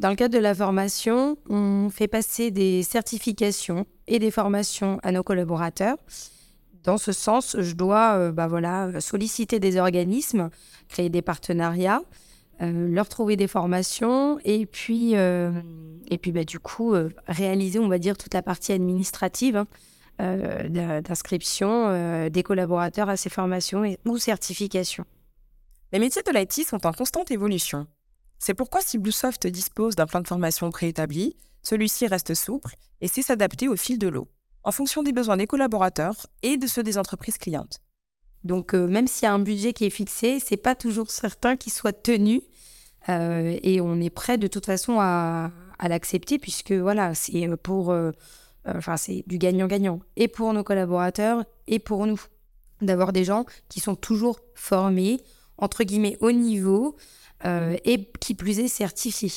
Dans le cadre de la formation, on fait passer des certifications et des formations à nos collaborateurs. Dans ce sens, je dois euh, bah voilà, solliciter des organismes, créer des partenariats, euh, leur trouver des formations et puis, euh, et puis bah, du coup, réaliser, on va dire, toute la partie administrative hein, d'inscription des collaborateurs à ces formations et, ou certifications. Les métiers de l'IT sont en constante évolution. C'est pourquoi si Bluesoft dispose d'un plan de formation préétabli, celui-ci reste souple et sait s'adapter au fil de l'eau, en fonction des besoins des collaborateurs et de ceux des entreprises clientes. Donc euh, même s'il y a un budget qui est fixé, c'est pas toujours certain qu'il soit tenu euh, et on est prêt de toute façon à, l'accepter puisque voilà, c'est pour euh, enfin c'est du gagnant-gagnant et pour nos collaborateurs et pour nous d'avoir des gens qui sont toujours formés entre guillemets, au niveau euh, et qui plus est certifié.